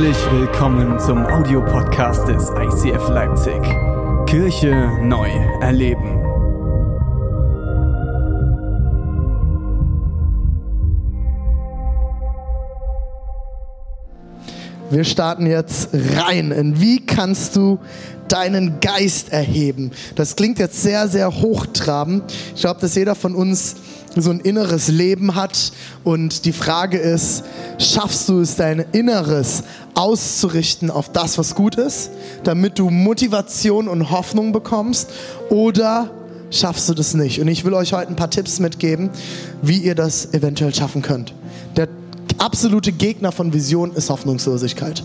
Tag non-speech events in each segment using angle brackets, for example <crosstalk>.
Herzlich willkommen zum Audiopodcast des ICF Leipzig. Kirche neu erleben. Wir starten jetzt rein in wie kannst du deinen Geist erheben. Das klingt jetzt sehr, sehr hochtrabend. Ich glaube, dass jeder von uns so ein inneres Leben hat und die Frage ist, schaffst du es, dein Inneres auszurichten auf das, was gut ist, damit du Motivation und Hoffnung bekommst oder schaffst du das nicht? Und ich will euch heute ein paar Tipps mitgeben, wie ihr das eventuell schaffen könnt. Der absolute Gegner von Vision ist Hoffnungslosigkeit.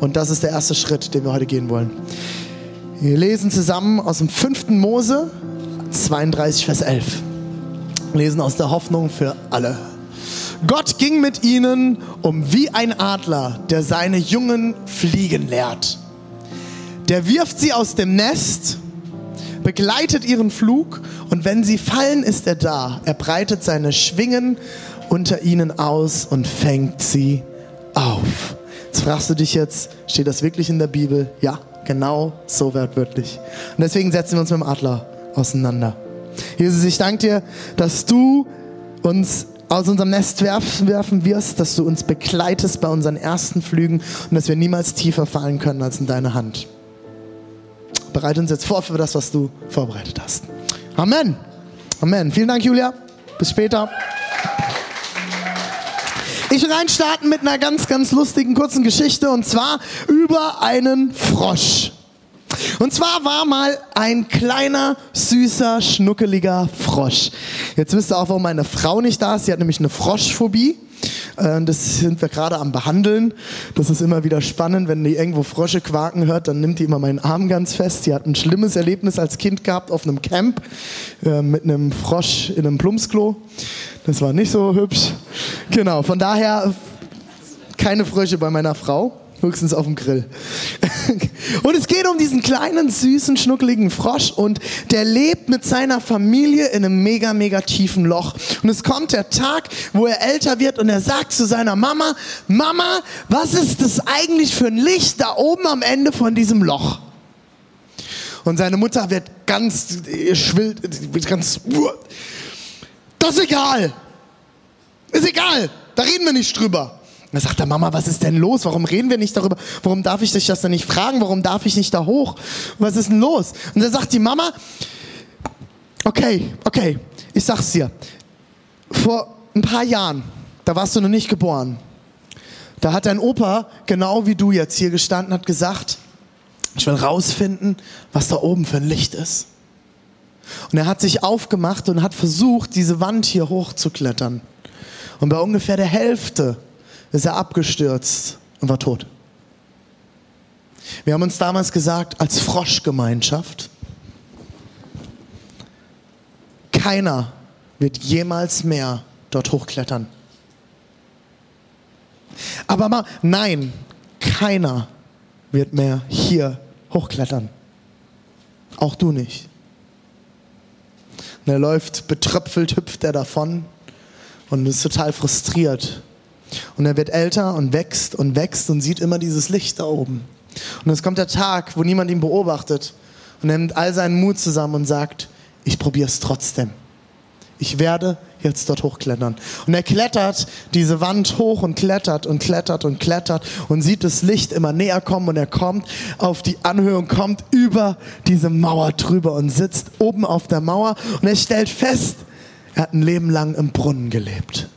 Und das ist der erste Schritt, den wir heute gehen wollen. Wir lesen zusammen aus dem 5. Mose 32, Vers 11. Lesen aus der Hoffnung für alle. Gott ging mit ihnen um wie ein Adler, der seine Jungen fliegen lehrt. Der wirft sie aus dem Nest, begleitet ihren Flug und wenn sie fallen, ist er da. Er breitet seine Schwingen unter ihnen aus und fängt sie auf. Jetzt fragst du dich jetzt, steht das wirklich in der Bibel? Ja, genau so wortwörtlich. Und deswegen setzen wir uns mit dem Adler auseinander. Jesus, ich danke dir, dass du uns aus unserem Nest werfen wirst, dass du uns begleitest bei unseren ersten Flügen und dass wir niemals tiefer fallen können als in deine Hand. Bereite uns jetzt vor für das, was du vorbereitet hast. Amen. Amen. Vielen Dank, Julia. Bis später. Ich will reinstarten mit einer ganz, ganz lustigen kurzen Geschichte und zwar über einen Frosch. Und zwar war mal ein kleiner, süßer, schnuckeliger Frosch. Jetzt wisst ihr auch, warum meine Frau nicht da ist. Sie hat nämlich eine Froschphobie. Äh, das sind wir gerade am Behandeln. Das ist immer wieder spannend, wenn die irgendwo Frösche quaken hört, dann nimmt die immer meinen Arm ganz fest. Sie hat ein schlimmes Erlebnis als Kind gehabt auf einem Camp äh, mit einem Frosch in einem Plumpsklo. Das war nicht so hübsch. Genau, von daher keine Frösche bei meiner Frau. Höchstens auf dem Grill. <laughs> Und es geht um diesen kleinen, süßen, schnuckeligen Frosch und der lebt mit seiner Familie in einem mega, mega tiefen Loch. Und es kommt der Tag, wo er älter wird und er sagt zu seiner Mama, Mama, was ist das eigentlich für ein Licht da oben am Ende von diesem Loch? Und seine Mutter wird ganz, schwillt, ganz, das ist egal. Ist egal. Da reden wir nicht drüber. Da sagt er, Mama, was ist denn los? Warum reden wir nicht darüber? Warum darf ich dich das denn nicht fragen? Warum darf ich nicht da hoch? Was ist denn los? Und dann sagt die Mama, okay, okay, ich sag's dir. Vor ein paar Jahren, da warst du noch nicht geboren. Da hat dein Opa, genau wie du jetzt hier gestanden, hat gesagt, ich will rausfinden, was da oben für ein Licht ist. Und er hat sich aufgemacht und hat versucht, diese Wand hier hochzuklettern. Und bei ungefähr der Hälfte ist er abgestürzt und war tot. Wir haben uns damals gesagt, als Froschgemeinschaft, keiner wird jemals mehr dort hochklettern. Aber mal, nein, keiner wird mehr hier hochklettern. Auch du nicht. Und er läuft betröpfelt, hüpft er davon und ist total frustriert und er wird älter und wächst und wächst und sieht immer dieses Licht da oben. Und es kommt der Tag, wo niemand ihn beobachtet. Und er nimmt all seinen Mut zusammen und sagt, ich probiere es trotzdem. Ich werde jetzt dort hochklettern. Und er klettert diese Wand hoch und klettert und klettert und klettert und sieht das Licht immer näher kommen und er kommt auf die Anhöhe und kommt über diese Mauer drüber und sitzt oben auf der Mauer und er stellt fest, er hat ein Leben lang im Brunnen gelebt.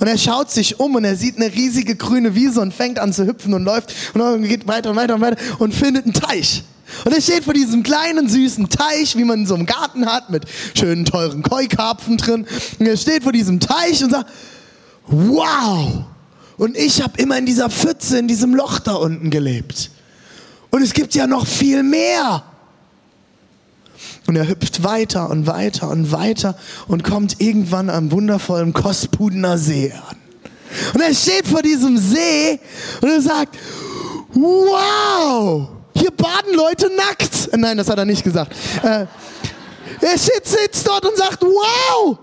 Und er schaut sich um und er sieht eine riesige grüne Wiese und fängt an zu hüpfen und läuft und geht weiter und weiter und weiter und findet einen Teich. Und er steht vor diesem kleinen süßen Teich, wie man in so einem Garten hat, mit schönen teuren Keukarpfen drin. Und er steht vor diesem Teich und sagt, wow! Und ich habe immer in dieser Pfütze, in diesem Loch da unten gelebt. Und es gibt ja noch viel mehr. Und er hüpft weiter und weiter und weiter und kommt irgendwann am wundervollen Kospudener See an. Und er steht vor diesem See und er sagt, wow, hier baden Leute nackt. Nein, das hat er nicht gesagt. Äh, er sitzt dort und sagt, wow,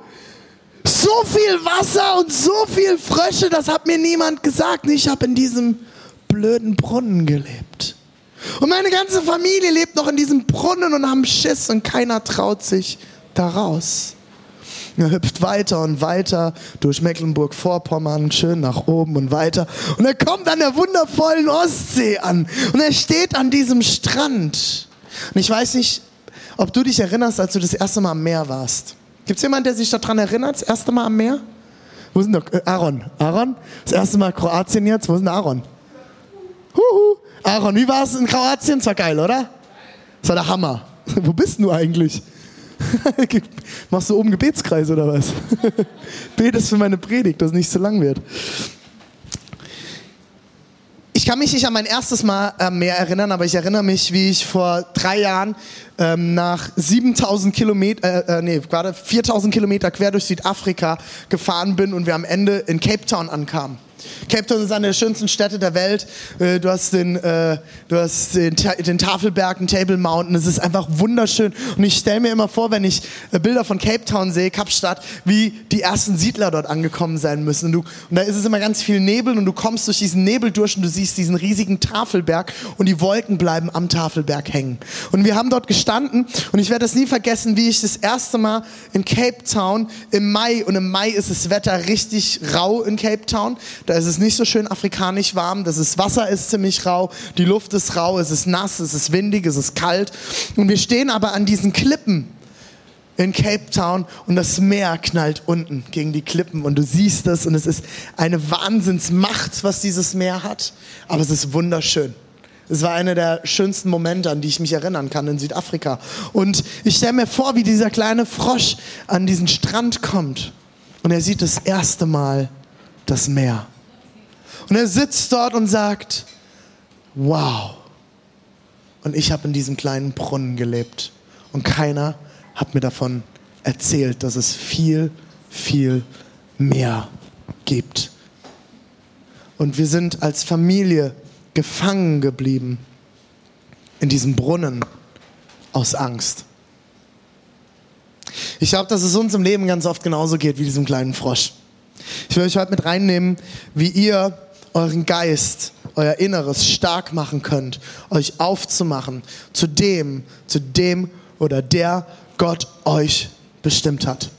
So viel Wasser und so viel Frösche, das hat mir niemand gesagt. Ich habe in diesem blöden Brunnen gelebt. Und meine ganze Familie lebt noch in diesem Brunnen und haben Schiss und keiner traut sich da raus. Er hüpft weiter und weiter durch Mecklenburg-Vorpommern, schön nach oben und weiter. Und er kommt an der wundervollen Ostsee an. Und er steht an diesem Strand. Und ich weiß nicht, ob du dich erinnerst, als du das erste Mal am Meer warst. Gibt es jemanden, der sich daran erinnert, das erste Mal am Meer? Wo denn der? Äh, Aaron. Aaron? Das erste Mal Kroatien jetzt. Wo ist denn Aaron? Huhu. Aaron, wie war es in Kroatien? Das war geil, oder? Das war der Hammer. Wo bist du eigentlich? <laughs> Machst du oben Gebetskreis oder was? <laughs> Betest für meine Predigt, dass es nicht zu lang wird. Ich kann mich nicht an mein erstes Mal äh, mehr erinnern, aber ich erinnere mich, wie ich vor drei Jahren ähm, nach 7000 Kilometer, äh, äh, nee, gerade 4000 Kilometer quer durch Südafrika gefahren bin und wir am Ende in Cape Town ankamen. Cape Town ist eine der schönsten Städte der Welt. Äh, du hast den, äh, du hast den, den Tafelberg, den Table Mountain. Es ist einfach wunderschön. Und ich stelle mir immer vor, wenn ich äh, Bilder von Cape Town sehe, Kapstadt, wie die ersten Siedler dort angekommen sein müssen. Und, du, und da ist es immer ganz viel Nebel und du kommst durch diesen Nebel durch und du siehst diesen riesigen Tafelberg und die Wolken bleiben am Tafelberg hängen. Und wir haben dort gestanden und ich werde es nie vergessen, wie ich das erste Mal in Cape Town im Mai und im Mai ist das Wetter richtig rau in Cape Town. Da ist es nicht so schön afrikanisch warm, das ist, Wasser ist ziemlich rau, die Luft ist rau, es ist nass, es ist windig, es ist kalt. Und wir stehen aber an diesen Klippen in Cape Town und das Meer knallt unten gegen die Klippen und du siehst es und es ist eine Wahnsinnsmacht, was dieses Meer hat, aber es ist wunderschön. Es war einer der schönsten Momente, an die ich mich erinnern kann in Südafrika. Und ich stelle mir vor, wie dieser kleine Frosch an diesen Strand kommt und er sieht das erste Mal das Meer. Und er sitzt dort und sagt, wow. Und ich habe in diesem kleinen Brunnen gelebt. Und keiner hat mir davon erzählt, dass es viel, viel mehr gibt. Und wir sind als Familie gefangen geblieben in diesem Brunnen aus Angst. Ich glaube, dass es uns im Leben ganz oft genauso geht wie diesem kleinen Frosch. Ich will euch heute mit reinnehmen, wie ihr euren Geist, euer Inneres stark machen könnt, euch aufzumachen zu dem, zu dem oder der Gott euch bestimmt hat.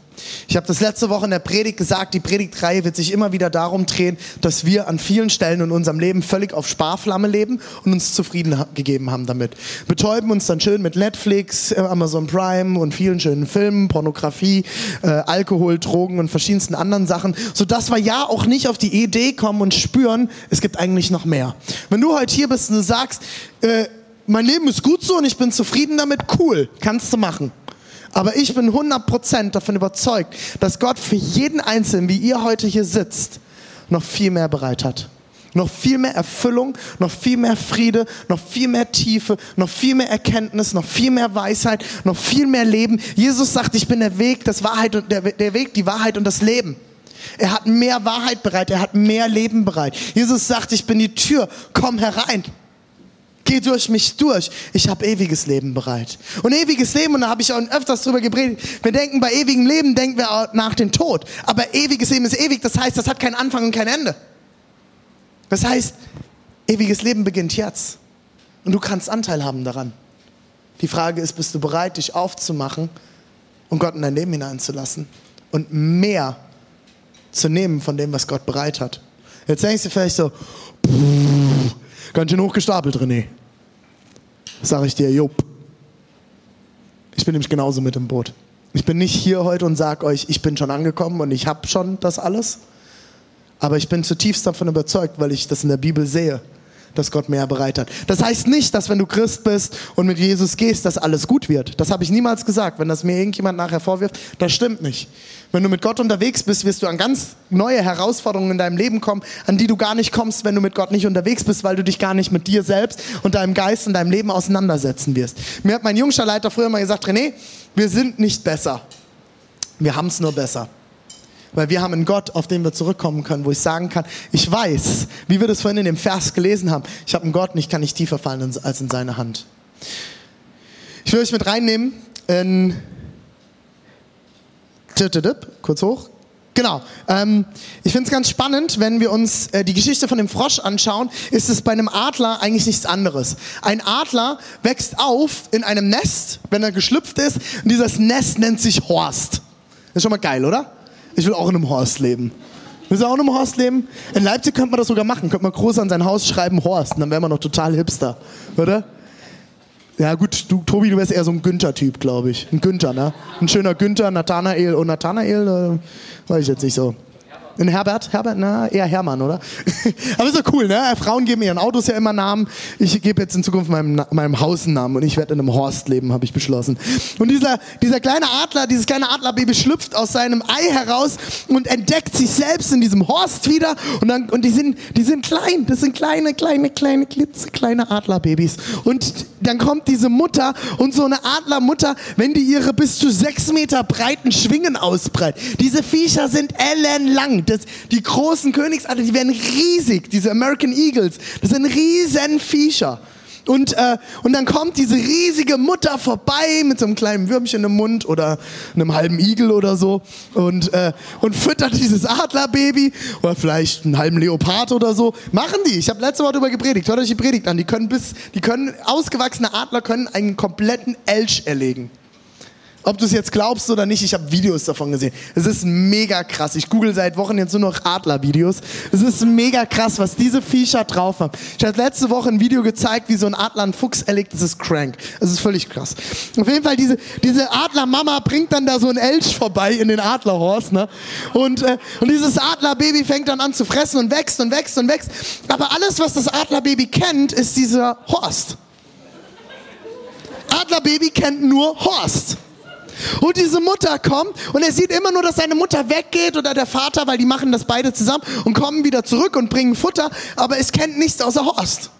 Ich habe das letzte Woche in der Predigt gesagt, die Predigtreihe wird sich immer wieder darum drehen, dass wir an vielen Stellen in unserem Leben völlig auf Sparflamme leben und uns zufrieden gegeben haben damit. Betäuben uns dann schön mit Netflix, äh, Amazon Prime und vielen schönen Filmen, Pornografie, äh, Alkohol, Drogen und verschiedensten anderen Sachen, sodass wir ja auch nicht auf die Idee kommen und spüren, es gibt eigentlich noch mehr. Wenn du heute hier bist und du sagst, äh, mein Leben ist gut so und ich bin zufrieden damit, cool, kannst du machen. Aber ich bin 100% davon überzeugt, dass Gott für jeden Einzelnen, wie ihr heute hier sitzt, noch viel mehr bereit hat. Noch viel mehr Erfüllung, noch viel mehr Friede, noch viel mehr Tiefe, noch viel mehr Erkenntnis, noch viel mehr Weisheit, noch viel mehr Leben. Jesus sagt, ich bin der Weg, das Wahrheit und der, der Weg, die Wahrheit und das Leben. Er hat mehr Wahrheit bereit, er hat mehr Leben bereit. Jesus sagt, ich bin die Tür, komm herein. Geh durch mich durch. Ich habe ewiges Leben bereit. Und ewiges Leben, und da habe ich auch öfters drüber geredet, wir denken bei ewigem Leben, denken wir auch nach dem Tod. Aber ewiges Leben ist ewig, das heißt, das hat keinen Anfang und kein Ende. Das heißt, ewiges Leben beginnt jetzt. Und du kannst Anteil haben daran. Die Frage ist, bist du bereit, dich aufzumachen und Gott in dein Leben hineinzulassen und mehr zu nehmen von dem, was Gott bereit hat. Jetzt denkst du vielleicht so, pff, Ganz schön hochgestapelt, René. Sag ich dir, Jupp. Ich bin nämlich genauso mit im Boot. Ich bin nicht hier heute und sage euch, ich bin schon angekommen und ich habe schon das alles. Aber ich bin zutiefst davon überzeugt, weil ich das in der Bibel sehe dass Gott mehr bereit hat. Das heißt nicht, dass wenn du Christ bist und mit Jesus gehst, dass alles gut wird. Das habe ich niemals gesagt. Wenn das mir irgendjemand nachher vorwirft, das stimmt nicht. Wenn du mit Gott unterwegs bist, wirst du an ganz neue Herausforderungen in deinem Leben kommen, an die du gar nicht kommst, wenn du mit Gott nicht unterwegs bist, weil du dich gar nicht mit dir selbst und deinem Geist und deinem Leben auseinandersetzen wirst. Mir hat mein jüngster Leiter früher mal gesagt, René, wir sind nicht besser. Wir haben es nur besser. Weil wir haben einen Gott, auf den wir zurückkommen können, wo ich sagen kann, ich weiß, wie wir das vorhin in dem Vers gelesen haben, ich habe einen Gott und ich kann nicht tiefer fallen als in seine Hand. Ich will euch mit reinnehmen in kurz hoch. Genau. Ähm, ich finde es ganz spannend, wenn wir uns äh, die Geschichte von dem Frosch anschauen, ist es bei einem Adler eigentlich nichts anderes. Ein Adler wächst auf in einem Nest, wenn er geschlüpft ist, und dieses Nest nennt sich Horst. ist schon mal geil, oder? Ich will auch in einem Horst leben. Willst du auch in einem Horst leben? In Leipzig könnte man das sogar machen. Könnte man groß an sein Haus schreiben Horst. Und dann wäre man noch total hipster. Oder? Ja gut, du, Tobi, du wärst eher so ein Günther-Typ, glaube ich. Ein Günther, ne? Ein schöner Günther, Nathanael und Nathanael, äh, weiß ich jetzt nicht so. Ein Herbert? Herbert? Na, eher Hermann, oder? <laughs> Aber ist doch cool, ne? Frauen geben ihren Autos ja immer Namen. Ich gebe jetzt in Zukunft meinem, meinem Haus einen Namen und ich werde in einem Horst leben, habe ich beschlossen. Und dieser, dieser kleine Adler, dieses kleine Adlerbaby schlüpft aus seinem Ei heraus und entdeckt sich selbst in diesem Horst wieder. Und, dann, und die, sind, die sind klein. Das sind kleine, kleine, kleine, klitzekleine Adlerbabys. Und dann kommt diese Mutter und so eine Adlermutter, wenn die ihre bis zu sechs Meter breiten Schwingen ausbreitet. Diese Viecher sind ellenlang das, die großen Königsadler, die werden riesig, diese American Eagles, das sind riesen Viecher. Und, äh, und dann kommt diese riesige Mutter vorbei mit so einem kleinen Würmchen im Mund oder einem halben Igel oder so und, äh, und füttert dieses Adlerbaby oder vielleicht einen halben Leopard oder so. Machen die. Ich habe letzte Woche darüber gepredigt. Hört euch die Predigt an. Die können bis, die können, ausgewachsene Adler können einen kompletten Elch erlegen. Ob du es jetzt glaubst oder nicht, ich habe Videos davon gesehen. Es ist mega krass. Ich google seit Wochen jetzt nur noch Adler-Videos. Es ist mega krass, was diese Viecher drauf haben. Ich habe letzte Woche ein Video gezeigt, wie so ein Adler einen Fuchs erlegt. Das ist crank. Es ist völlig krass. Auf jeden Fall, diese, diese Adlermama bringt dann da so ein Elch vorbei in den Adlerhorst. Ne? Und, äh, und dieses Adlerbaby fängt dann an zu fressen und wächst und wächst und wächst. Aber alles, was das Adlerbaby kennt, ist dieser Horst. Adlerbaby kennt nur Horst. Und diese Mutter kommt und er sieht immer nur, dass seine Mutter weggeht oder der Vater, weil die machen das beide zusammen und kommen wieder zurück und bringen Futter, aber es kennt nichts außer Horst.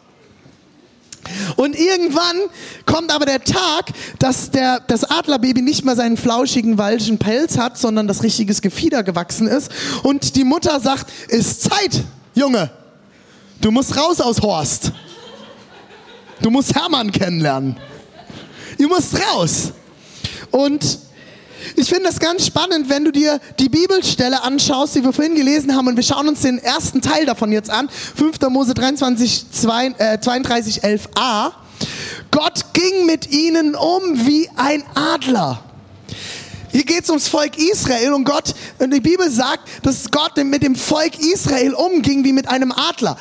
Und irgendwann kommt aber der Tag, dass der, das Adlerbaby nicht mehr seinen flauschigen, walschen Pelz hat, sondern das richtiges Gefieder gewachsen ist. Und die Mutter sagt, ist Zeit, Junge. Du musst raus aus Horst. Du musst Hermann kennenlernen. Du musst raus. Und ich finde das ganz spannend, wenn du dir die Bibelstelle anschaust, die wir vorhin gelesen haben, und wir schauen uns den ersten Teil davon jetzt an, 5. Mose 23, 32, 11a. Gott ging mit ihnen um wie ein Adler. Hier geht es ums Volk Israel und Gott, und die Bibel sagt, dass Gott mit dem Volk Israel umging wie mit einem Adler.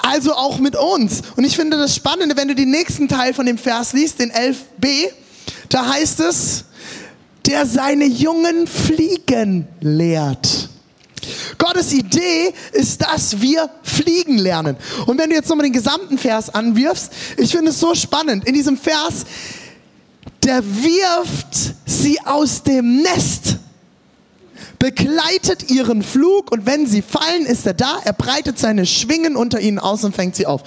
Also auch mit uns. Und ich finde das Spannende, wenn du den nächsten Teil von dem Vers liest, den 11b, da heißt es, der seine Jungen fliegen lehrt. Gottes Idee ist, dass wir fliegen lernen. Und wenn du jetzt nochmal den gesamten Vers anwirfst, ich finde es so spannend. In diesem Vers, der wirft sie aus dem Nest, begleitet ihren Flug und wenn sie fallen, ist er da, er breitet seine Schwingen unter ihnen aus und fängt sie auf.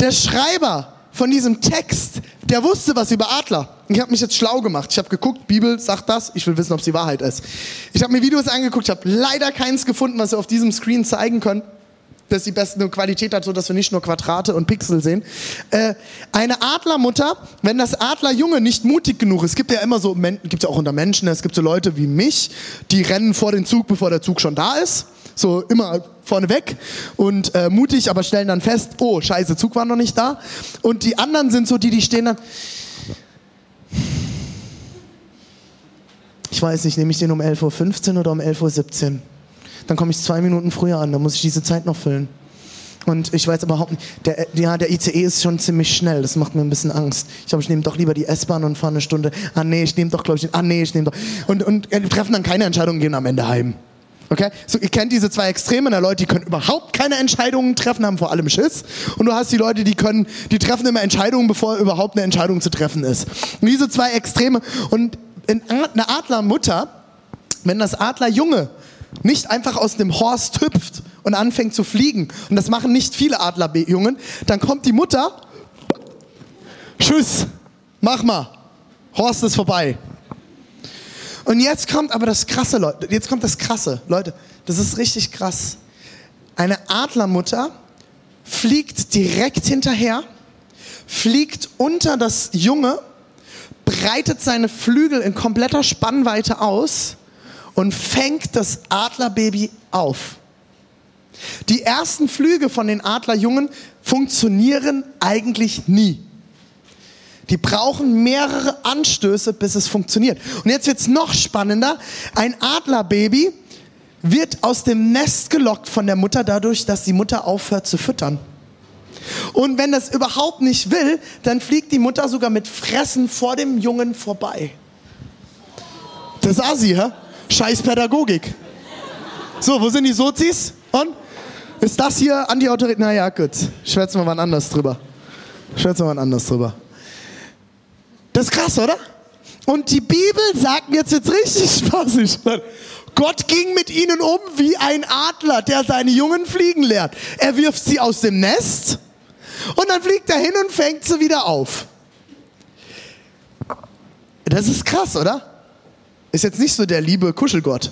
Der Schreiber von diesem Text, der wusste was über Adler. Ich habe mich jetzt schlau gemacht. Ich habe geguckt, Bibel sagt das, ich will wissen, ob es die Wahrheit ist. Ich habe mir Videos angeguckt, ich habe leider keins gefunden, was wir auf diesem Screen zeigen können, dass die beste Qualität hat, so dass wir nicht nur Quadrate und Pixel sehen. Äh, eine Adlermutter, wenn das Adlerjunge nicht mutig genug ist, gibt ja immer so, gibt ja auch unter Menschen, es gibt so Leute wie mich, die rennen vor den Zug, bevor der Zug schon da ist. So immer vorne weg und äh, mutig, aber stellen dann fest, oh, scheiße, Zug war noch nicht da. Und die anderen sind so die, die stehen dann, ich weiß nicht, nehme ich den um 11.15 Uhr oder um 11.17 Uhr? Dann komme ich zwei Minuten früher an, dann muss ich diese Zeit noch füllen. Und ich weiß überhaupt nicht, der, ja, der ICE ist schon ziemlich schnell, das macht mir ein bisschen Angst. Ich glaube, ich nehme doch lieber die S-Bahn und fahre eine Stunde. Ah nee, ich nehme doch, glaube ich, ah nee, ich nehme doch. Und, und äh, treffen dann keine Entscheidungen, gehen am Ende heim. Okay? So, ihr kennt diese zwei Extreme, der Leute, die können überhaupt keine Entscheidungen treffen, haben vor allem Schiss. Und du hast die Leute, die können, die treffen immer Entscheidungen, bevor überhaupt eine Entscheidung zu treffen ist. Und diese zwei Extreme. Und eine Adlermutter, wenn das Adlerjunge nicht einfach aus dem Horst hüpft und anfängt zu fliegen, und das machen nicht viele Adlerjungen, dann kommt die Mutter, tschüss, mach mal, Horst ist vorbei. Und jetzt kommt aber das Krasse, Leute, jetzt kommt das Krasse, Leute, das ist richtig krass. Eine Adlermutter fliegt direkt hinterher, fliegt unter das Junge breitet seine Flügel in kompletter Spannweite aus und fängt das Adlerbaby auf. Die ersten Flüge von den Adlerjungen funktionieren eigentlich nie. Die brauchen mehrere Anstöße, bis es funktioniert. Und jetzt wird's noch spannender. Ein Adlerbaby wird aus dem Nest gelockt von der Mutter dadurch, dass die Mutter aufhört zu füttern. Und wenn das überhaupt nicht will, dann fliegt die Mutter sogar mit Fressen vor dem Jungen vorbei. Das ist Asi, hä? Scheiß Pädagogik. So, wo sind die Sozis? Und? Ist das hier Anti-Autorität? Naja, gut. Schwätzen wir mal anders drüber. Schwätzen wir mal anders drüber. Das ist krass, oder? Und die Bibel sagt mir jetzt, jetzt richtig spaßig. Gott ging mit ihnen um wie ein Adler, der seine Jungen fliegen lehrt. Er wirft sie aus dem Nest und dann fliegt er hin und fängt sie wieder auf. Das ist krass, oder? Ist jetzt nicht so der liebe Kuschelgott.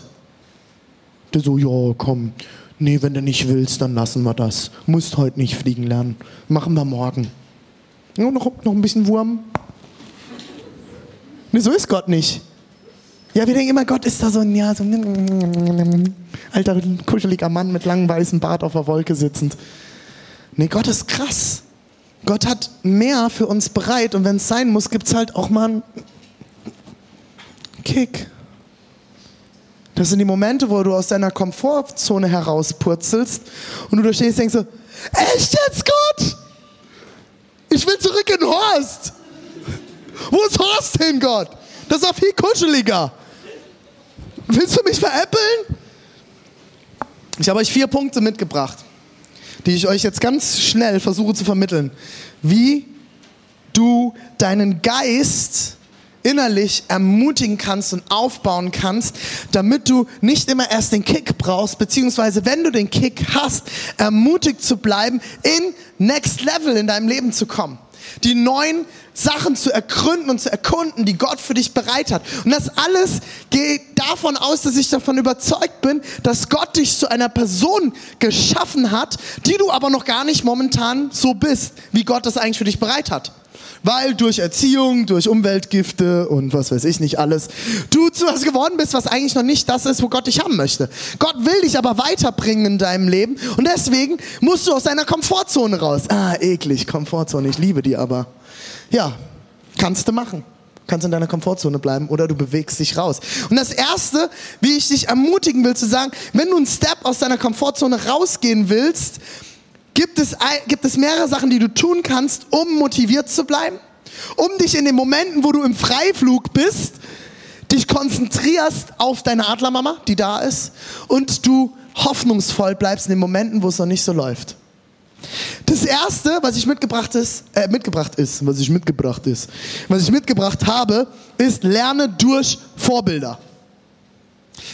Der so, ja, komm, nee, wenn du nicht willst, dann lassen wir das. Musst heute nicht fliegen lernen. Machen wir morgen. Ja, noch, noch ein bisschen Wurm. Nee, so ist Gott nicht. Ja, wir denken immer, Gott ist da so ein, ja, so ein alter, kuscheliger Mann mit langem weißem Bart auf der Wolke sitzend. Nee, Gott ist krass. Gott hat mehr für uns bereit und wenn es sein muss, gibt es halt auch mal einen Kick. Das sind die Momente, wo du aus deiner Komfortzone herauspurzelst und du da stehst und denkst so, echt jetzt Gott? Ich will zurück in Horst. Wo ist Horst hin, Gott? Das ist doch viel kuscheliger. Willst du mich veräppeln? Ich habe euch vier Punkte mitgebracht, die ich euch jetzt ganz schnell versuche zu vermitteln. Wie du deinen Geist innerlich ermutigen kannst und aufbauen kannst, damit du nicht immer erst den Kick brauchst, beziehungsweise wenn du den Kick hast, ermutigt zu bleiben, in Next Level in deinem Leben zu kommen. Die neuen Sachen zu ergründen und zu erkunden, die Gott für dich bereit hat. Und das alles geht davon aus, dass ich davon überzeugt bin, dass Gott dich zu einer Person geschaffen hat, die du aber noch gar nicht momentan so bist, wie Gott das eigentlich für dich bereit hat. Weil durch Erziehung, durch Umweltgifte und was weiß ich nicht alles, du zu was geworden bist, was eigentlich noch nicht das ist, wo Gott dich haben möchte. Gott will dich aber weiterbringen in deinem Leben und deswegen musst du aus deiner Komfortzone raus. Ah, eklig, Komfortzone, ich liebe die aber. Ja, kannst du machen kannst in deiner Komfortzone bleiben oder du bewegst dich raus. Und das Erste, wie ich dich ermutigen will, zu sagen, wenn du einen Step aus deiner Komfortzone rausgehen willst, gibt es, gibt es mehrere Sachen, die du tun kannst, um motiviert zu bleiben, um dich in den Momenten, wo du im Freiflug bist, dich konzentrierst auf deine Adlermama, die da ist, und du hoffnungsvoll bleibst in den Momenten, wo es noch nicht so läuft. Das erste, was ich mitgebracht ist, äh, mitgebracht ist, was ich mitgebracht ist, was ich mitgebracht habe, ist lerne durch Vorbilder.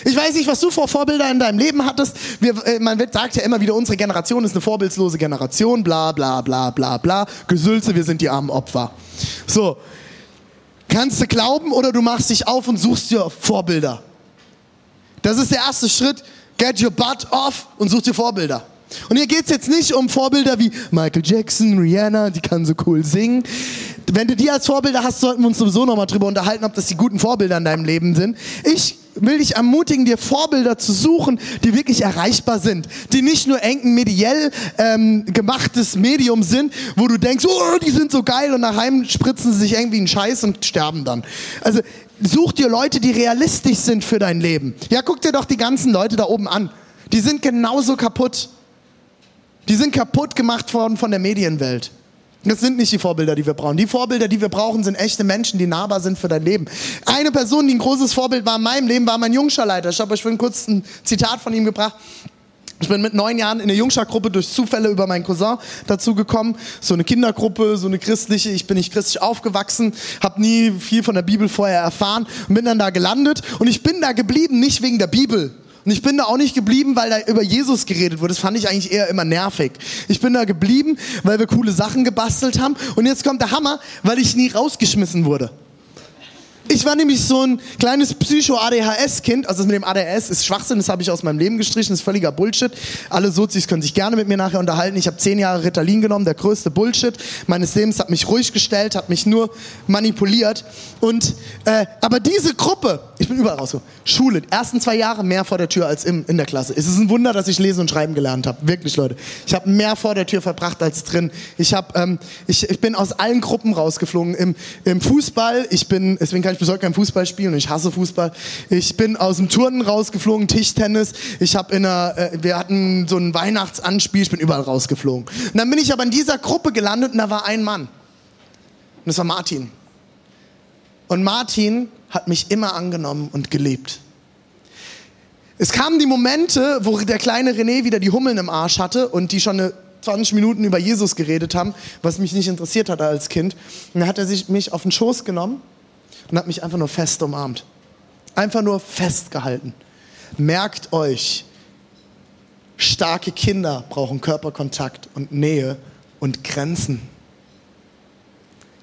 Ich weiß nicht, was du vor Vorbilder in deinem Leben hattest. Wir, äh, man sagt ja immer wieder, unsere Generation ist eine vorbildslose Generation, bla bla bla bla bla. Gesülze, wir sind die armen Opfer. So, kannst du glauben oder du machst dich auf und suchst dir Vorbilder. Das ist der erste Schritt. Get your butt off und such dir Vorbilder. Und hier geht es jetzt nicht um Vorbilder wie Michael Jackson, Rihanna, die kann so cool singen. Wenn du die als Vorbilder hast, sollten wir uns sowieso nochmal drüber unterhalten, ob das die guten Vorbilder in deinem Leben sind. Ich will dich ermutigen, dir Vorbilder zu suchen, die wirklich erreichbar sind, die nicht nur eng mediell ähm, gemachtes Medium sind, wo du denkst, oh, die sind so geil und nach Heim spritzen sie sich irgendwie einen Scheiß und sterben dann. Also such dir Leute, die realistisch sind für dein Leben. Ja, guck dir doch die ganzen Leute da oben an. Die sind genauso kaputt. Die sind kaputt gemacht worden von der Medienwelt. Das sind nicht die Vorbilder, die wir brauchen. Die Vorbilder, die wir brauchen, sind echte Menschen, die nahbar sind für dein Leben. Eine Person, die ein großes Vorbild war in meinem Leben, war mein Jungscharleiter. Ich habe euch vorhin kurz ein Zitat von ihm gebracht. Ich bin mit neun Jahren in eine Jungschargruppe durch Zufälle über meinen Cousin dazu gekommen. So eine Kindergruppe, so eine christliche. Ich bin nicht christlich aufgewachsen, habe nie viel von der Bibel vorher erfahren und bin dann da gelandet. Und ich bin da geblieben, nicht wegen der Bibel, und ich bin da auch nicht geblieben, weil da über Jesus geredet wurde. Das fand ich eigentlich eher immer nervig. Ich bin da geblieben, weil wir coole Sachen gebastelt haben. Und jetzt kommt der Hammer, weil ich nie rausgeschmissen wurde. Ich war nämlich so ein kleines Psycho-ADHS-Kind. Also das mit dem ADHS ist Schwachsinn, das habe ich aus meinem Leben gestrichen, das ist völliger Bullshit. Alle Sozis können sich gerne mit mir nachher unterhalten. Ich habe zehn Jahre Ritalin genommen, der größte Bullshit meines Lebens, hat mich ruhig gestellt, hat mich nur manipuliert. Und, äh, aber diese Gruppe, Ich bin überall rausgeflogen. Schule, ersten zwei Jahre mehr vor der Tür als im, in der Klasse. Es ist ein Wunder, dass ich lesen und schreiben gelernt habe. Wirklich, Leute. Ich habe mehr vor der Tür verbracht als drin. Ich, hab, ähm, ich, ich bin aus allen Gruppen rausgeflogen. Im, Im Fußball, ich bin, deswegen kann ich bis heute kein Fußball spielen und ich hasse Fußball. Ich bin aus dem Turnen rausgeflogen, Tischtennis. Ich habe in einer, äh, wir hatten so ein Weihnachtsanspiel, ich bin überall rausgeflogen. Und dann bin ich aber in dieser Gruppe gelandet und da war ein Mann. Und das war Martin. Und Martin hat mich immer angenommen und geliebt. Es kamen die Momente, wo der kleine René wieder die Hummeln im Arsch hatte und die schon eine 20 Minuten über Jesus geredet haben, was mich nicht interessiert hatte als Kind. Und dann hat er sich mich auf den Schoß genommen und hat mich einfach nur fest umarmt. Einfach nur festgehalten. Merkt euch, starke Kinder brauchen Körperkontakt und Nähe und Grenzen.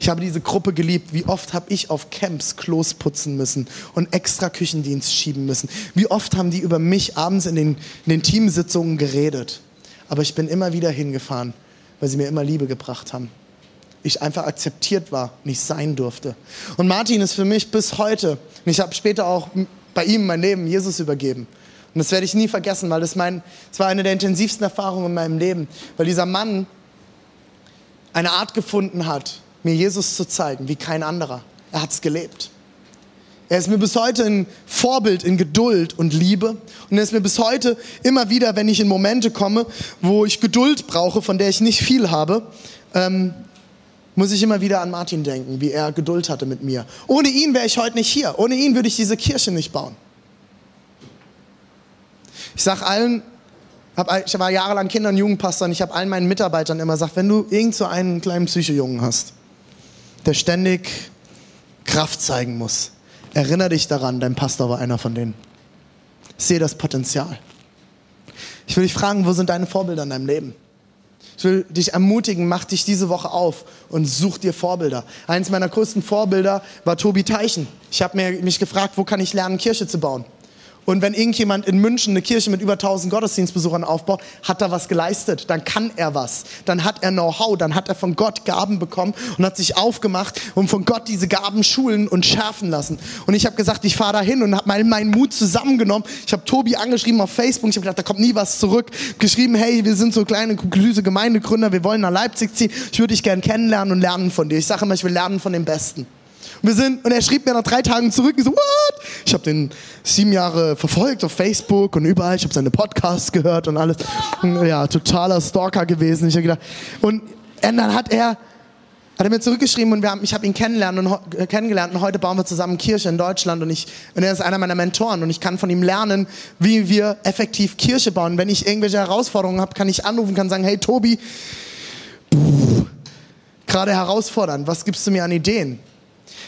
Ich habe diese Gruppe geliebt. Wie oft habe ich auf Camps Klos putzen müssen und extra Küchendienst schieben müssen? Wie oft haben die über mich abends in den, in den Teamsitzungen geredet? Aber ich bin immer wieder hingefahren, weil sie mir immer Liebe gebracht haben. Ich einfach akzeptiert war, nicht sein durfte. Und Martin ist für mich bis heute, und ich habe später auch bei ihm mein Leben Jesus übergeben. Und das werde ich nie vergessen, weil das, mein, das war eine der intensivsten Erfahrungen in meinem Leben. Weil dieser Mann eine Art gefunden hat, mir Jesus zu zeigen, wie kein anderer. Er hat es gelebt. Er ist mir bis heute ein Vorbild in Geduld und Liebe. Und er ist mir bis heute immer wieder, wenn ich in Momente komme, wo ich Geduld brauche, von der ich nicht viel habe, ähm, muss ich immer wieder an Martin denken, wie er Geduld hatte mit mir. Ohne ihn wäre ich heute nicht hier. Ohne ihn würde ich diese Kirche nicht bauen. Ich sage allen, ich war jahrelang Kinder- und Jugendpastor und ich habe allen meinen Mitarbeitern immer gesagt, wenn du irgend so einen kleinen Psychojungen hast, der ständig Kraft zeigen muss. Erinnere dich daran, dein Pastor war einer von denen. Sehe das Potenzial. Ich will dich fragen, wo sind deine Vorbilder in deinem Leben? Ich will dich ermutigen, mach dich diese Woche auf und such dir Vorbilder. Eines meiner größten Vorbilder war Tobi Teichen. Ich habe mich gefragt, wo kann ich lernen, Kirche zu bauen? Und wenn irgendjemand in München eine Kirche mit über 1000 Gottesdienstbesuchern aufbaut, hat er was geleistet. Dann kann er was. Dann hat er Know-how. Dann hat er von Gott Gaben bekommen und hat sich aufgemacht und von Gott diese Gaben schulen und schärfen lassen. Und ich habe gesagt, ich fahre dahin und habe mal meinen Mut zusammengenommen. Ich habe Tobi angeschrieben auf Facebook. Ich habe gedacht, da kommt nie was zurück. Geschrieben, hey, wir sind so kleine, süße Gemeindegründer. Wir wollen nach Leipzig ziehen. Ich würde dich gern kennenlernen und lernen von dir. Ich sage immer, ich will lernen von den Besten. Wir sind, und er schrieb mir nach drei Tagen zurück, ich so, what? Ich habe den sieben Jahre verfolgt auf Facebook und überall, ich habe seine Podcasts gehört und alles. Ja, totaler Stalker gewesen. Ich habe gedacht, und, und dann hat er, hat er mir zurückgeschrieben und wir haben, ich habe ihn kennengelernt und, äh, kennengelernt und heute bauen wir zusammen Kirche in Deutschland und, ich, und er ist einer meiner Mentoren und ich kann von ihm lernen, wie wir effektiv Kirche bauen. Wenn ich irgendwelche Herausforderungen habe, kann ich anrufen, kann sagen, hey Tobi, gerade herausfordernd, was gibst du mir an Ideen?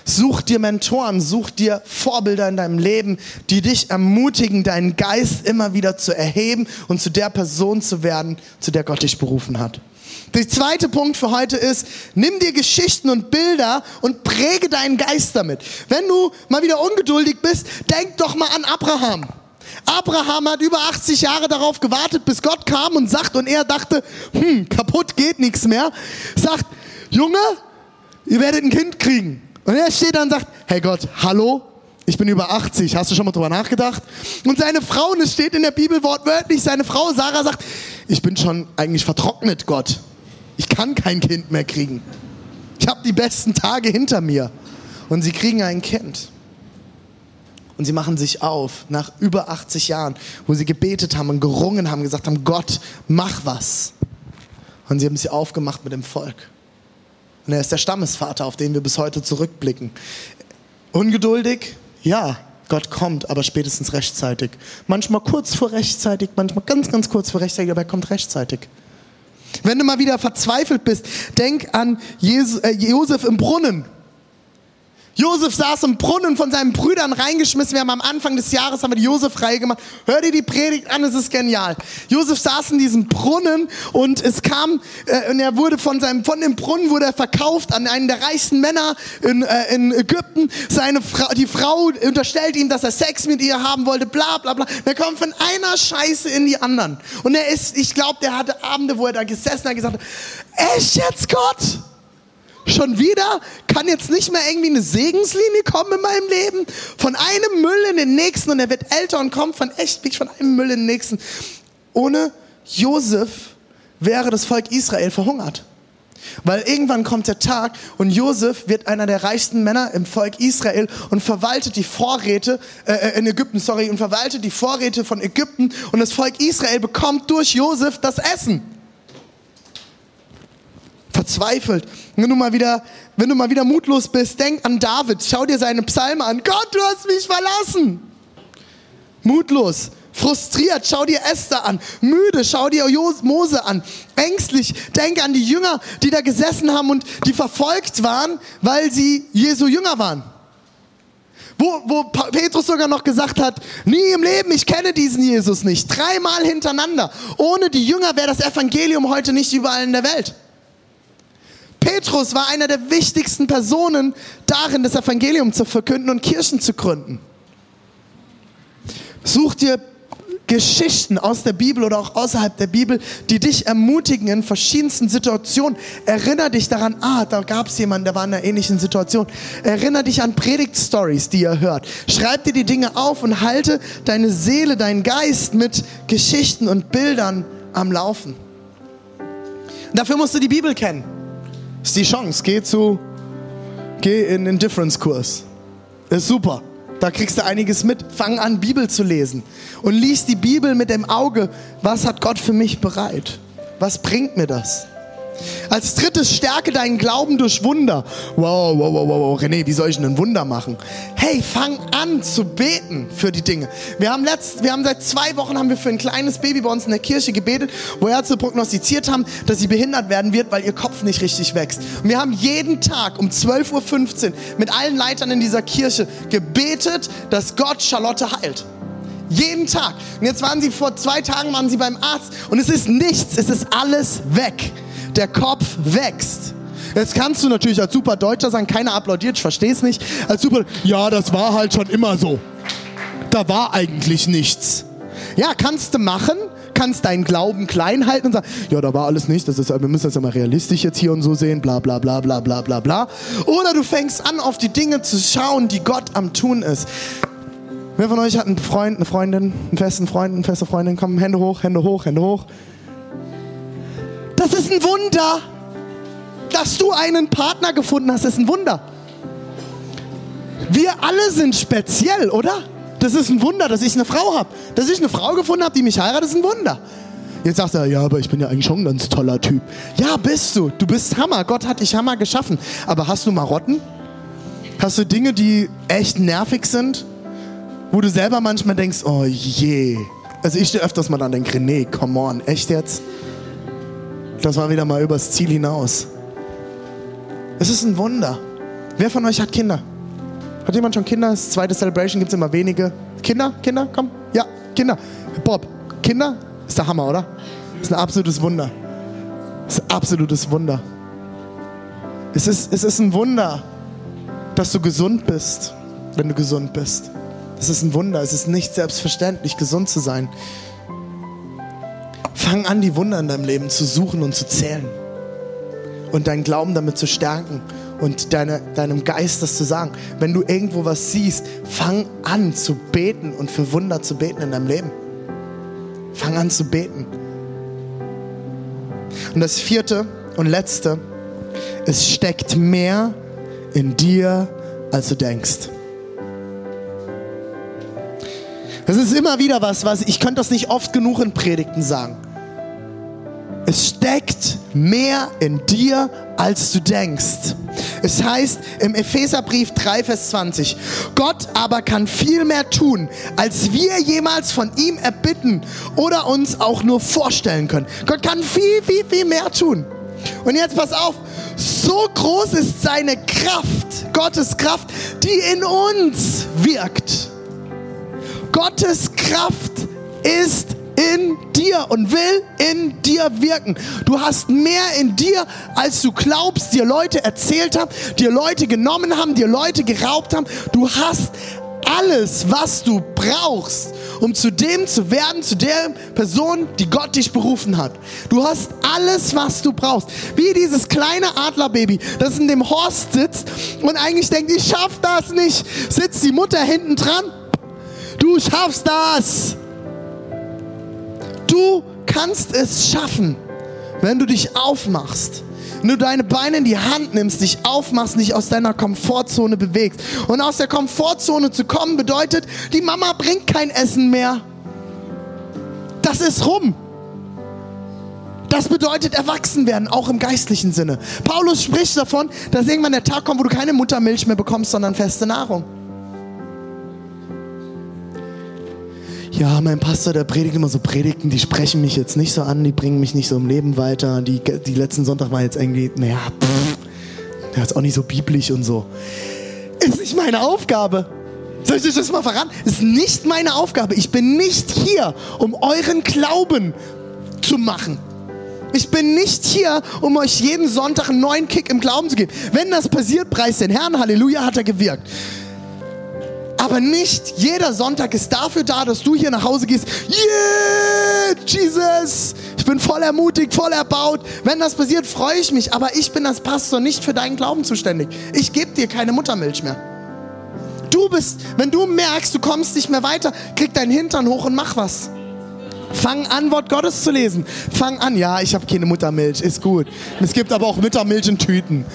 Such dir Mentoren, such dir Vorbilder in deinem Leben, die dich ermutigen, deinen Geist immer wieder zu erheben und zu der Person zu werden, zu der Gott dich berufen hat. Der zweite Punkt für heute ist, nimm dir Geschichten und Bilder und präge deinen Geist damit. Wenn du mal wieder ungeduldig bist, denk doch mal an Abraham. Abraham hat über 80 Jahre darauf gewartet, bis Gott kam und sagt, und er dachte, hm, kaputt geht nichts mehr, sagt, Junge, ihr werdet ein Kind kriegen. Und er steht dann und sagt, hey Gott, hallo, ich bin über 80, hast du schon mal drüber nachgedacht? Und seine Frau, und es steht in der Bibel wortwörtlich, seine Frau Sarah sagt, ich bin schon eigentlich vertrocknet, Gott. Ich kann kein Kind mehr kriegen. Ich habe die besten Tage hinter mir. Und sie kriegen ein Kind. Und sie machen sich auf nach über 80 Jahren, wo sie gebetet haben und gerungen haben, gesagt haben, Gott, mach was. Und sie haben sich aufgemacht mit dem Volk. Und er ist der Stammesvater, auf den wir bis heute zurückblicken. Ungeduldig? Ja, Gott kommt, aber spätestens rechtzeitig. Manchmal kurz vor rechtzeitig, manchmal ganz, ganz kurz vor rechtzeitig, aber er kommt rechtzeitig. Wenn du mal wieder verzweifelt bist, denk an Jesus, äh, Josef im Brunnen. Josef saß im Brunnen von seinen Brüdern reingeschmissen. Wir haben am Anfang des Jahres haben wir die Josef-Reihe gemacht. Hör dir die Predigt an, es ist genial. Josef saß in diesem Brunnen und es kam, äh, und er wurde von seinem, von dem Brunnen wurde er verkauft an einen der reichsten Männer in, äh, in Ägypten. Seine Frau, die Frau unterstellt ihm, dass er Sex mit ihr haben wollte, bla, bla, bla. Er kommt von einer Scheiße in die anderen. Und er ist, ich glaube, der hatte Abende, wo er da gesessen hat gesagt hat, echt jetzt Gott? Schon wieder kann jetzt nicht mehr irgendwie eine Segenslinie kommen in meinem Leben. Von einem Müll in den nächsten und er wird älter und kommt von echt wie von einem Müll in den nächsten. Ohne Josef wäre das Volk Israel verhungert. Weil irgendwann kommt der Tag und Josef wird einer der reichsten Männer im Volk Israel und verwaltet die Vorräte äh, äh, in Ägypten, sorry, und verwaltet die Vorräte von Ägypten und das Volk Israel bekommt durch Josef das Essen. Verzweifelt. Wenn du mal wieder, wenn du mal wieder mutlos bist, denk an David, schau dir seine Psalme an. Gott, du hast mich verlassen. Mutlos. Frustriert, schau dir Esther an. Müde, schau dir Mose an. Ängstlich, denk an die Jünger, die da gesessen haben und die verfolgt waren, weil sie Jesu Jünger waren. Wo, wo Petrus sogar noch gesagt hat, nie im Leben, ich kenne diesen Jesus nicht. Dreimal hintereinander. Ohne die Jünger wäre das Evangelium heute nicht überall in der Welt. Petrus war einer der wichtigsten Personen darin, das Evangelium zu verkünden und Kirchen zu gründen. Such dir Geschichten aus der Bibel oder auch außerhalb der Bibel, die dich ermutigen in verschiedensten Situationen. Erinner dich daran, ah, da gab es jemanden, der war in einer ähnlichen Situation. Erinner dich an Predigt-Stories, die ihr hört. Schreib dir die Dinge auf und halte deine Seele, deinen Geist mit Geschichten und Bildern am Laufen. Dafür musst du die Bibel kennen. Ist die Chance. Geh zu, geh in den Difference-Kurs. Ist super. Da kriegst du einiges mit. Fang an, Bibel zu lesen. Und lies die Bibel mit dem Auge. Was hat Gott für mich bereit? Was bringt mir das? Als drittes, stärke deinen Glauben durch Wunder. Wow, wow, wow, wow, René, wie soll ich denn ein Wunder machen? Hey, fang an zu beten für die Dinge. Wir haben, letzt, wir haben seit zwei Wochen haben wir für ein kleines Baby bei uns in der Kirche gebetet, wo Ärzte prognostiziert haben, dass sie behindert werden wird, weil ihr Kopf nicht richtig wächst. Und wir haben jeden Tag um 12.15 Uhr mit allen Leitern in dieser Kirche gebetet, dass Gott Charlotte heilt. Jeden Tag. Und jetzt waren sie vor zwei Tagen waren sie beim Arzt und es ist nichts, es ist alles weg der Kopf wächst. Jetzt kannst du natürlich als super Deutscher sagen, keiner applaudiert, ich verstehe es nicht. Als super, ja, das war halt schon immer so. Da war eigentlich nichts. Ja, kannst du machen, kannst deinen Glauben klein halten und sagen, ja, da war alles nicht, das ist, wir müssen das ja mal realistisch jetzt hier und so sehen, bla bla bla bla bla bla bla. Oder du fängst an, auf die Dinge zu schauen, die Gott am Tun ist. Wer von euch hat einen Freund, eine Freundin, einen festen Freund, eine feste Freundin? Komm, Hände hoch, Hände hoch, Hände hoch. Das ist ein Wunder. Dass du einen Partner gefunden hast, ist ein Wunder. Wir alle sind speziell, oder? Das ist ein Wunder, dass ich eine Frau habe. Dass ich eine Frau gefunden habe, die mich heiratet, ist ein Wunder. Jetzt sagst du, ja, aber ich bin ja eigentlich schon ein ganz toller Typ. Ja, bist du. Du bist Hammer. Gott hat dich Hammer geschaffen. Aber hast du Marotten? Hast du Dinge, die echt nervig sind? Wo du selber manchmal denkst, oh je. Also ich stehe öfters mal dann denke, René, come on, echt jetzt? Das war wieder mal übers Ziel hinaus. Es ist ein Wunder. Wer von euch hat Kinder? Hat jemand schon Kinder? Das zweite Celebration gibt es immer wenige. Kinder? Kinder? Komm. Ja, Kinder. Bob, Kinder? Ist der Hammer, oder? Ist ein absolutes Wunder. Ist ein absolutes Wunder. Es ist, es ist ein Wunder, dass du gesund bist, wenn du gesund bist. Es ist ein Wunder. Es ist nicht selbstverständlich, gesund zu sein. Fang an, die Wunder in deinem Leben zu suchen und zu zählen. Und deinen Glauben damit zu stärken und deine, deinem Geist das zu sagen. Wenn du irgendwo was siehst, fang an zu beten und für Wunder zu beten in deinem Leben. Fang an zu beten. Und das vierte und letzte, es steckt mehr in dir, als du denkst. Das ist immer wieder was, was ich könnte das nicht oft genug in Predigten sagen. Es steckt mehr in dir, als du denkst. Es heißt im Epheserbrief 3, Vers 20, Gott aber kann viel mehr tun, als wir jemals von ihm erbitten oder uns auch nur vorstellen können. Gott kann viel, viel, viel mehr tun. Und jetzt pass auf, so groß ist seine Kraft, Gottes Kraft, die in uns wirkt. Gottes Kraft ist in dir und will in dir wirken. Du hast mehr in dir, als du glaubst, dir Leute erzählt haben, dir Leute genommen haben, dir Leute geraubt haben. Du hast alles, was du brauchst, um zu dem zu werden, zu der Person, die Gott dich berufen hat. Du hast alles, was du brauchst. Wie dieses kleine Adlerbaby, das in dem Horst sitzt und eigentlich denkt, ich schaff das nicht, sitzt die Mutter hinten dran. Du schaffst das. Du kannst es schaffen, wenn du dich aufmachst. Wenn du deine Beine in die Hand nimmst, dich aufmachst, dich aus deiner Komfortzone bewegst. Und aus der Komfortzone zu kommen bedeutet, die Mama bringt kein Essen mehr. Das ist rum. Das bedeutet erwachsen werden, auch im geistlichen Sinne. Paulus spricht davon, dass irgendwann der Tag kommt, wo du keine Muttermilch mehr bekommst, sondern feste Nahrung. Ja, mein Pastor, der predigt immer so Predigten, die sprechen mich jetzt nicht so an, die bringen mich nicht so im Leben weiter. Die, die letzten Sonntag war jetzt irgendwie, naja, der ist auch nicht so biblisch und so. Ist nicht meine Aufgabe. Soll ich euch das mal verraten? Ist nicht meine Aufgabe. Ich bin nicht hier, um euren Glauben zu machen. Ich bin nicht hier, um euch jeden Sonntag einen neuen Kick im Glauben zu geben. Wenn das passiert, preis den Herrn, Halleluja, hat er gewirkt. Aber nicht jeder Sonntag ist dafür da, dass du hier nach Hause gehst. Yeah, Jesus! Ich bin voll ermutigt, voll erbaut. Wenn das passiert, freue ich mich. Aber ich bin als Pastor nicht für deinen Glauben zuständig. Ich gebe dir keine Muttermilch mehr. Du bist, wenn du merkst, du kommst nicht mehr weiter, krieg deinen Hintern hoch und mach was. Fang an, Wort Gottes zu lesen. Fang an, ja, ich habe keine Muttermilch, ist gut. Es gibt aber auch Muttermilch in Tüten.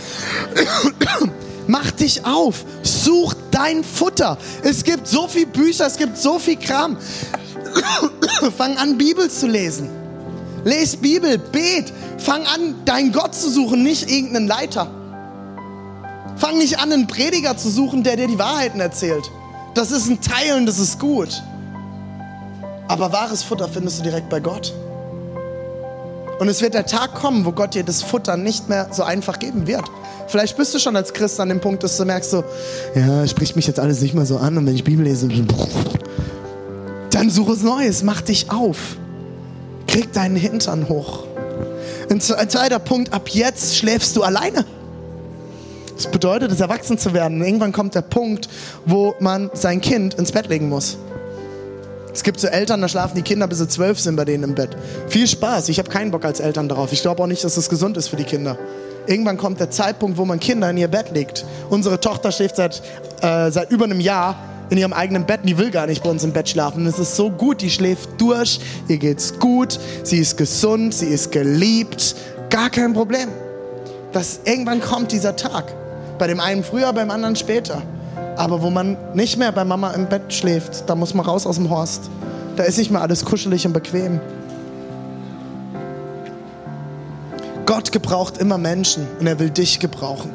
Mach dich auf. Such dein Futter. Es gibt so viel Bücher, es gibt so viel Kram. <coughs> Fang an, Bibel zu lesen. Les Bibel, bet. Fang an, deinen Gott zu suchen, nicht irgendeinen Leiter. Fang nicht an, einen Prediger zu suchen, der dir die Wahrheiten erzählt. Das ist ein Teil und das ist gut. Aber wahres Futter findest du direkt bei Gott. Und es wird der Tag kommen, wo Gott dir das Futter nicht mehr so einfach geben wird. Vielleicht bist du schon als Christ an dem Punkt, dass du merkst so, ja, spricht mich jetzt alles nicht mehr so an und wenn ich Bibel lese, dann suche es Neues, mach dich auf. Krieg deinen Hintern hoch. Ein zweiter Punkt, ab jetzt schläfst du alleine. Das bedeutet es, erwachsen zu werden. irgendwann kommt der Punkt, wo man sein Kind ins Bett legen muss. Es gibt so Eltern, da schlafen die Kinder bis sie zwölf sind bei denen im Bett. Viel Spaß. Ich habe keinen Bock als Eltern darauf. Ich glaube auch nicht, dass das gesund ist für die Kinder. Irgendwann kommt der Zeitpunkt, wo man Kinder in ihr Bett legt. Unsere Tochter schläft seit, äh, seit über einem Jahr in ihrem eigenen Bett. Die will gar nicht bei uns im Bett schlafen. es ist so gut, die schläft durch, ihr geht's gut, sie ist gesund, sie ist geliebt. Gar kein Problem. Das, irgendwann kommt dieser Tag. Bei dem einen früher, beim anderen später. Aber wo man nicht mehr bei Mama im Bett schläft, da muss man raus aus dem Horst. Da ist nicht mehr alles kuschelig und bequem. Gott gebraucht immer Menschen und er will dich gebrauchen.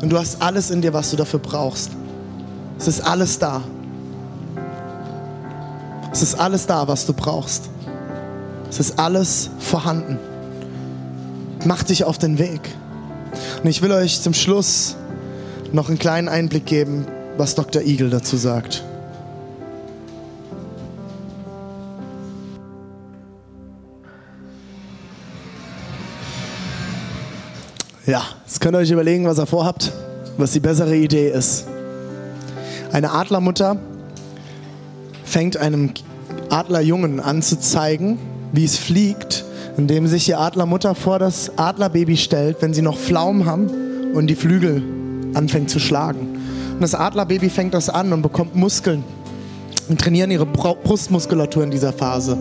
Und du hast alles in dir, was du dafür brauchst. Es ist alles da. Es ist alles da, was du brauchst. Es ist alles vorhanden. Mach dich auf den Weg. Und ich will euch zum Schluss noch einen kleinen Einblick geben, was Dr. Eagle dazu sagt. Ja, jetzt könnt ihr euch überlegen, was ihr vorhabt, was die bessere Idee ist. Eine Adlermutter fängt einem Adlerjungen an zu zeigen, wie es fliegt, indem sich die Adlermutter vor das Adlerbaby stellt, wenn sie noch Pflaumen haben und die Flügel anfängt zu schlagen. Und das Adlerbaby fängt das an und bekommt Muskeln und trainieren ihre Brustmuskulatur in dieser Phase.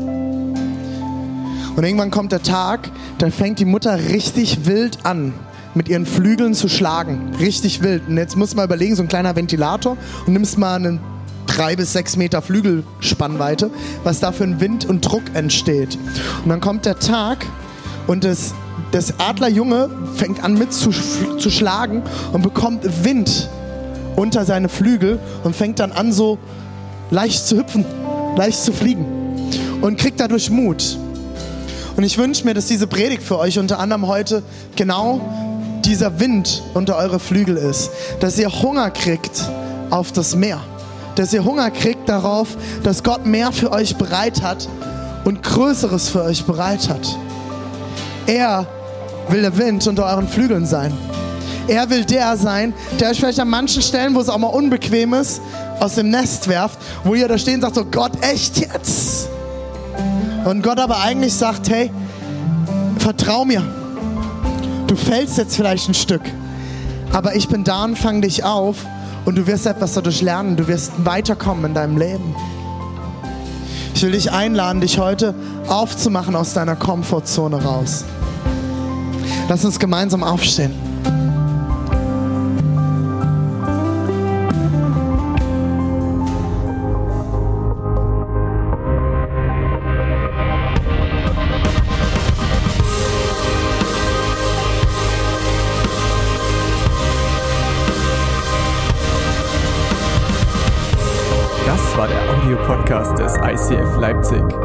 Und irgendwann kommt der Tag, da fängt die Mutter richtig wild an, mit ihren Flügeln zu schlagen. Richtig wild. Und jetzt muss man überlegen, so ein kleiner Ventilator und nimmst mal einen drei bis sechs Meter Flügelspannweite, was da für ein Wind und Druck entsteht. Und dann kommt der Tag und das, das Adlerjunge fängt an mit zu, zu schlagen und bekommt Wind unter seine Flügel und fängt dann an so leicht zu hüpfen, leicht zu fliegen und kriegt dadurch Mut. Und ich wünsche mir, dass diese Predigt für euch unter anderem heute genau dieser Wind unter eure Flügel ist, dass ihr Hunger kriegt auf das Meer, dass ihr Hunger kriegt darauf, dass Gott mehr für euch bereit hat und Größeres für euch bereit hat. Er will der Wind unter euren Flügeln sein. Er will der sein, der euch vielleicht an manchen Stellen, wo es auch mal unbequem ist, aus dem Nest werft, wo ihr da stehen und sagt so, Gott, echt jetzt? Und Gott aber eigentlich sagt, hey, vertrau mir. Du fällst jetzt vielleicht ein Stück, aber ich bin da und fang dich auf und du wirst etwas dadurch lernen, du wirst weiterkommen in deinem Leben. Ich will dich einladen, dich heute aufzumachen aus deiner Komfortzone raus. Lass uns gemeinsam aufstehen. Das war der Audiopodcast des ICF Leipzig.